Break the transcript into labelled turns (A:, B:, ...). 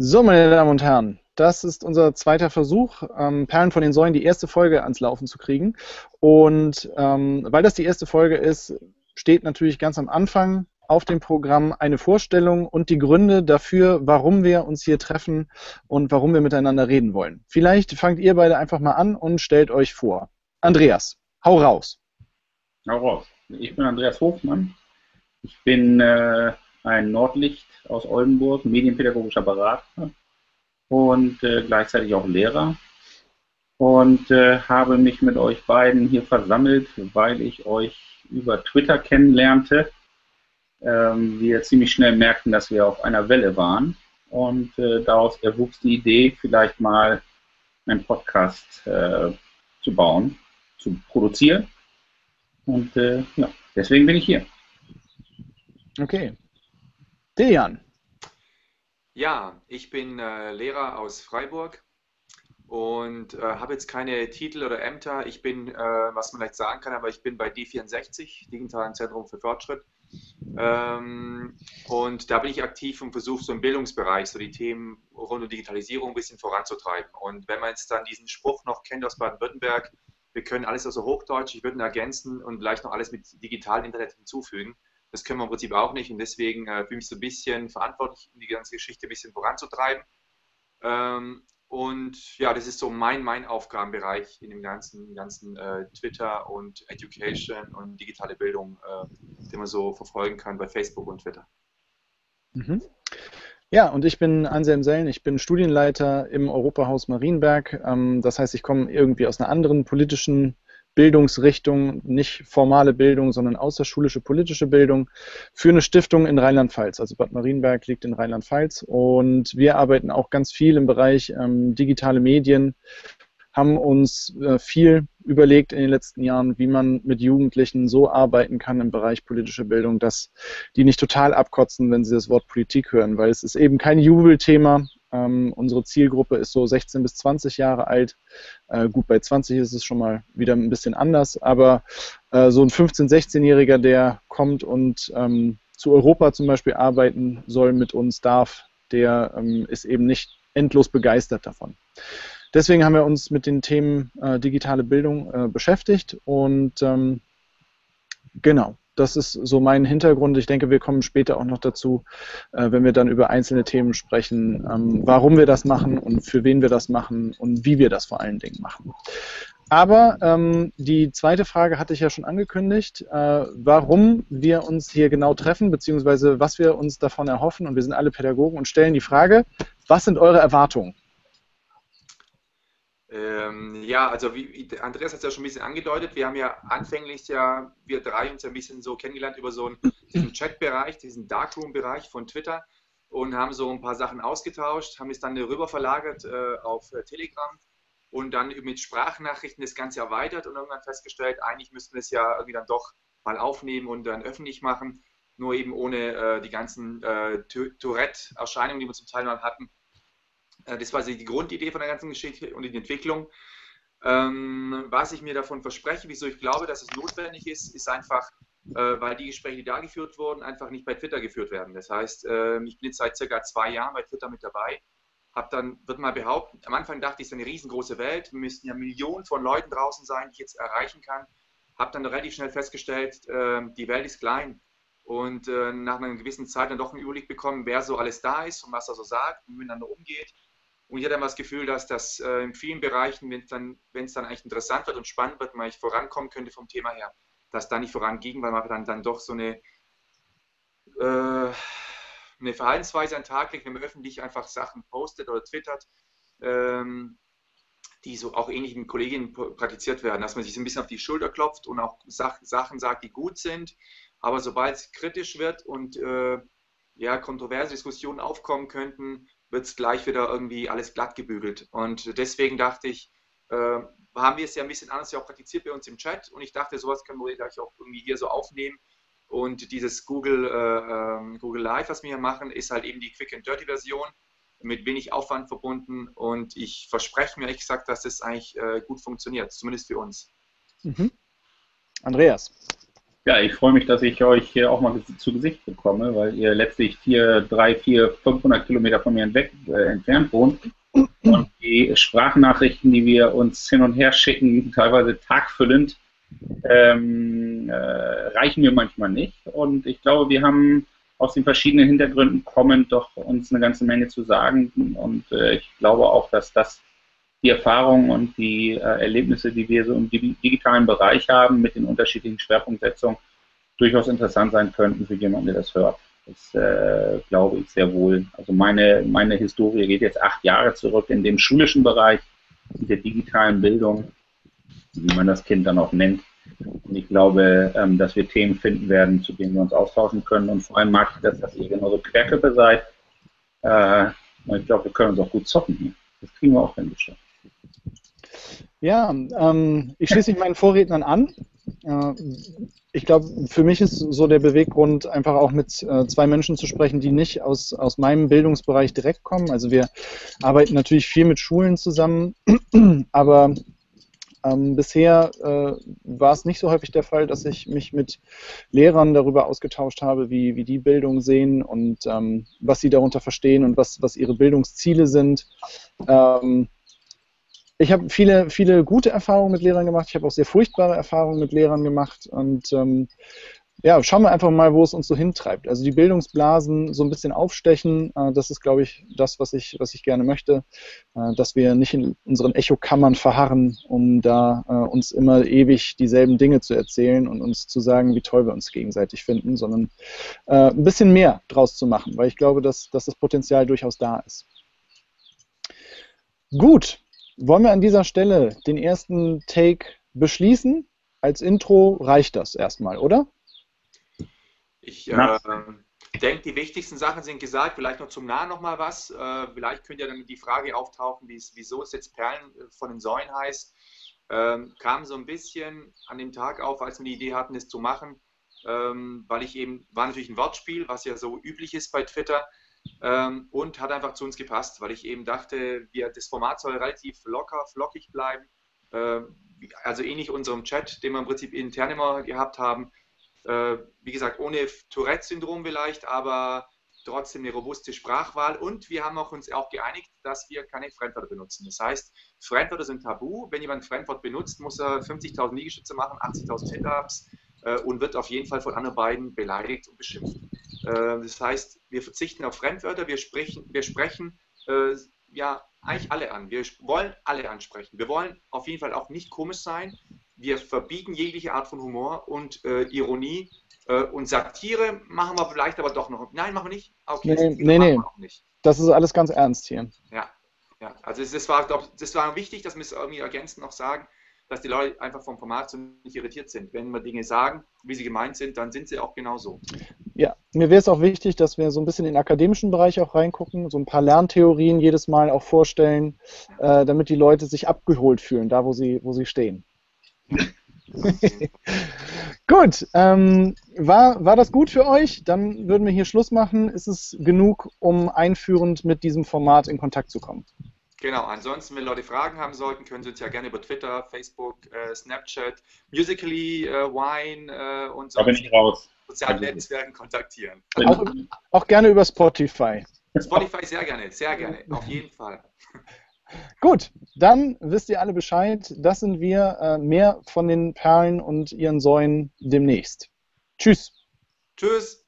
A: So, meine Damen und Herren, das ist unser zweiter Versuch, ähm, Perlen von den Säulen, die erste Folge ans Laufen zu kriegen. Und ähm, weil das die erste Folge ist, steht natürlich ganz am Anfang auf dem Programm eine Vorstellung und die Gründe dafür, warum wir uns hier treffen und warum wir miteinander reden wollen. Vielleicht fangt ihr beide einfach mal an und stellt euch vor. Andreas, hau raus.
B: Hau raus. Ich bin Andreas Hofmann. Ich bin äh, ein Nordlicht aus Oldenburg, medienpädagogischer Berater und äh, gleichzeitig auch Lehrer und äh, habe mich mit euch beiden hier versammelt, weil ich euch über Twitter kennenlernte. Ähm, wir ziemlich schnell merkten, dass wir auf einer Welle waren und äh, daraus erwuchs die Idee, vielleicht mal einen Podcast äh, zu bauen, zu produzieren. Und äh, ja, deswegen bin ich hier.
A: Okay. Dejan.
C: Ja, ich bin äh, Lehrer aus Freiburg und äh, habe jetzt keine Titel oder Ämter. Ich bin, äh, was man vielleicht sagen kann, aber ich bin bei D64, Digitalen Zentrum für Fortschritt. Ähm, und da bin ich aktiv und versuche so im Bildungsbereich so die Themen rund um Digitalisierung ein bisschen voranzutreiben. Und wenn man jetzt dann diesen Spruch noch kennt aus Baden-Württemberg, wir können alles außer Hochdeutsch, ich würde ihn ergänzen und vielleicht noch alles mit digitalem Internet hinzufügen, das können wir im Prinzip auch nicht und deswegen äh, fühle ich mich so ein bisschen verantwortlich, um die ganze Geschichte ein bisschen voranzutreiben. Ähm, und ja, das ist so mein, mein Aufgabenbereich in dem ganzen, ganzen äh, Twitter und Education und digitale Bildung, äh, den man so verfolgen kann bei Facebook und Twitter.
A: Mhm. Ja, und ich bin Anselm Sellen, ich bin Studienleiter im Europahaus Marienberg. Ähm, das heißt, ich komme irgendwie aus einer anderen politischen Bildungsrichtung, nicht formale Bildung, sondern außerschulische politische Bildung für eine Stiftung in Rheinland-Pfalz. Also Bad Marienberg liegt in Rheinland-Pfalz und wir arbeiten auch ganz viel im Bereich ähm, digitale Medien, haben uns äh, viel überlegt in den letzten Jahren, wie man mit Jugendlichen so arbeiten kann im Bereich politische Bildung, dass die nicht total abkotzen, wenn sie das Wort Politik hören, weil es ist eben kein Jubelthema, ähm, unsere Zielgruppe ist so 16 bis 20 Jahre alt. Äh, gut, bei 20 ist es schon mal wieder ein bisschen anders, aber äh, so ein 15-, 16-Jähriger, der kommt und ähm, zu Europa zum Beispiel arbeiten soll mit uns darf, der ähm, ist eben nicht endlos begeistert davon. Deswegen haben wir uns mit den Themen äh, digitale Bildung äh, beschäftigt und ähm, genau, das ist so mein Hintergrund. Ich denke, wir kommen später auch noch dazu, äh, wenn wir dann über einzelne Themen sprechen, ähm, warum wir das machen und für wen wir das machen und wie wir das vor allen Dingen machen. Aber ähm, die zweite Frage hatte ich ja schon angekündigt, äh, warum wir uns hier genau treffen, beziehungsweise was wir uns davon erhoffen. Und wir sind alle Pädagogen und stellen die Frage, was sind eure Erwartungen?
C: Ähm, ja, also wie, Andreas hat es ja schon ein bisschen angedeutet, wir haben ja anfänglich ja, wir drei uns ein bisschen so kennengelernt über so einen, diesen Chat-Bereich, diesen Darkroom-Bereich von Twitter und haben so ein paar Sachen ausgetauscht, haben es dann rüber verlagert äh, auf äh, Telegram und dann mit Sprachnachrichten das Ganze erweitert und irgendwann festgestellt, eigentlich müssten wir es ja irgendwie dann doch mal aufnehmen und dann öffentlich machen, nur eben ohne äh, die ganzen äh, Tourette-Erscheinungen, die wir zum Teil mal hatten, das war die Grundidee von der ganzen Geschichte und die Entwicklung. Ähm, was ich mir davon verspreche, wieso ich glaube, dass es notwendig ist, ist einfach, äh, weil die Gespräche, die da geführt wurden, einfach nicht bei Twitter geführt werden. Das heißt, äh, ich bin jetzt seit circa zwei Jahren bei Twitter mit dabei. Hab dann, wird mal behaupten, am Anfang dachte ich, es ist eine riesengroße Welt. Wir müssten ja Millionen von Leuten draußen sein, die ich jetzt erreichen kann. Habe dann relativ schnell festgestellt, äh, die Welt ist klein. Und äh, nach einer gewissen Zeit dann doch einen Überblick bekommen, wer so alles da ist und was er so sagt, wie man miteinander umgeht und ich hatte immer das Gefühl, dass das äh, in vielen Bereichen, wenn es dann, dann eigentlich interessant wird und spannend wird, man vorankommen könnte vom Thema her, dass da nicht voranging, weil man dann, dann doch so eine, äh, eine Verhaltensweise an den Tag legt, wenn man öffentlich einfach Sachen postet oder twittert, ähm, die so auch ähnlich mit Kolleginnen praktiziert werden, dass man sich so ein bisschen auf die Schulter klopft und auch Sach Sachen sagt, die gut sind, aber sobald es kritisch wird und äh, ja, kontroverse Diskussionen aufkommen könnten, wird es gleich wieder irgendwie alles glatt gebügelt. Und deswegen dachte ich, äh, haben wir es ja ein bisschen anders ja auch praktiziert bei uns im Chat und ich dachte, sowas können wir gleich auch irgendwie hier so aufnehmen. Und dieses Google, äh, ähm, Google Live, was wir hier machen, ist halt eben die Quick and Dirty Version mit wenig Aufwand verbunden und ich verspreche mir ehrlich gesagt, dass das eigentlich äh, gut funktioniert, zumindest für uns.
A: Mhm. Andreas.
B: Ja, ich freue mich, dass ich euch hier auch mal zu Gesicht bekomme, weil ihr letztlich vier, drei, vier, 500 Kilometer von mir entweg, äh, entfernt wohnt. Und die Sprachnachrichten, die wir uns hin und her schicken, teilweise tagfüllend, ähm, äh, reichen mir manchmal nicht. Und ich glaube, wir haben aus den verschiedenen Hintergründen kommend doch uns eine ganze Menge zu sagen. Und äh, ich glaube auch, dass das die Erfahrungen und die äh, Erlebnisse, die wir so im digitalen Bereich haben, mit den unterschiedlichen Schwerpunktsetzungen, durchaus interessant sein könnten für jemanden, der das hört. Das äh, glaube ich sehr wohl. Also meine, meine Historie geht jetzt acht Jahre zurück in dem schulischen Bereich, in der digitalen Bildung, wie man das Kind dann auch nennt. Und ich glaube, ähm, dass wir Themen finden werden, zu denen wir uns austauschen können. Und vor allem mag ich das, dass ihr genauso Querköpfe seid. Äh, und ich glaube, wir können uns auch gut zocken hier. Das kriegen wir auch hin, bestimmt.
A: Ja, ähm, ich schließe mich meinen Vorrednern an. Äh, ich glaube, für mich ist so der Beweggrund, einfach auch mit äh, zwei Menschen zu sprechen, die nicht aus, aus meinem Bildungsbereich direkt kommen. Also wir arbeiten natürlich viel mit Schulen zusammen, aber ähm, bisher äh, war es nicht so häufig der Fall, dass ich mich mit Lehrern darüber ausgetauscht habe, wie, wie die Bildung sehen und ähm, was sie darunter verstehen und was, was ihre Bildungsziele sind. Ähm, ich habe viele, viele gute Erfahrungen mit Lehrern gemacht. Ich habe auch sehr furchtbare Erfahrungen mit Lehrern gemacht. Und ähm, ja, schauen wir einfach mal, wo es uns so hintreibt. Also die Bildungsblasen so ein bisschen aufstechen, äh, das ist, glaube ich, das, was ich, was ich gerne möchte, äh, dass wir nicht in unseren Echokammern verharren, um da äh, uns immer ewig dieselben Dinge zu erzählen und uns zu sagen, wie toll wir uns gegenseitig finden, sondern äh, ein bisschen mehr draus zu machen, weil ich glaube, dass, dass das Potenzial durchaus da ist. Gut, wollen wir an dieser Stelle den ersten Take beschließen? Als Intro reicht das erstmal, oder?
C: Ich äh, denke, die wichtigsten Sachen sind gesagt. Vielleicht noch zum Nahen noch mal was. Äh, vielleicht könnte ja dann die Frage auftauchen, wieso es jetzt Perlen äh, von den Säulen heißt. Ähm, kam so ein bisschen an dem Tag auf, als wir die Idee hatten, es zu machen, ähm, weil ich eben, war natürlich ein Wortspiel, was ja so üblich ist bei Twitter ähm, und hat einfach zu uns gepasst, weil ich eben dachte, wir, das Format soll relativ locker, flockig bleiben. Äh, also ähnlich unserem Chat, den wir im Prinzip intern immer gehabt haben. Äh, wie gesagt, ohne Tourette-Syndrom vielleicht, aber trotzdem eine robuste Sprachwahl. Und wir haben auch uns auch geeinigt, dass wir keine Fremdwörter benutzen. Das heißt, Fremdwörter sind tabu. Wenn jemand Fremdwort benutzt, muss er 50.000 Liegestütze machen, 80.000 Hit-Ups äh, und wird auf jeden Fall von anderen beiden beleidigt und beschimpft. Äh, das heißt, wir verzichten auf Fremdwörter, wir sprechen, wir sprechen äh, ja eigentlich alle an. Wir wollen alle ansprechen. Wir wollen auf jeden Fall auch nicht komisch sein. Wir verbieten jegliche Art von Humor und äh, Ironie. Äh, und Satire machen wir vielleicht aber doch noch. Nein, machen wir nicht.
A: Okay, nee, nee, nee. Nicht. Das ist alles ganz ernst hier.
C: Ja, ja. also das war, glaub, das war wichtig, dass wir es irgendwie ergänzend noch sagen dass die Leute einfach vom Format so nicht irritiert sind. Wenn wir Dinge sagen, wie sie gemeint sind, dann sind sie auch genau so.
A: Ja, mir wäre es auch wichtig, dass wir so ein bisschen in den akademischen Bereich auch reingucken, so ein paar Lerntheorien jedes Mal auch vorstellen, äh, damit die Leute sich abgeholt fühlen, da wo sie, wo sie stehen. gut, ähm, war, war das gut für euch? Dann würden wir hier Schluss machen. Ist es genug, um einführend mit diesem Format in Kontakt zu kommen?
C: Genau, ansonsten, wenn Leute Fragen haben sollten, können sie uns ja gerne über Twitter, Facebook, äh, Snapchat, Musically, äh, Wine äh, und
B: so
C: sozialen Netzwerken kontaktieren.
A: Auch, auch, gerne über Spotify.
C: Spotify sehr gerne, sehr gerne, auf jeden Fall.
A: Gut, dann wisst ihr alle Bescheid. Das sind wir. Äh, mehr von den Perlen und ihren Säulen demnächst. Tschüss.
C: Tschüss.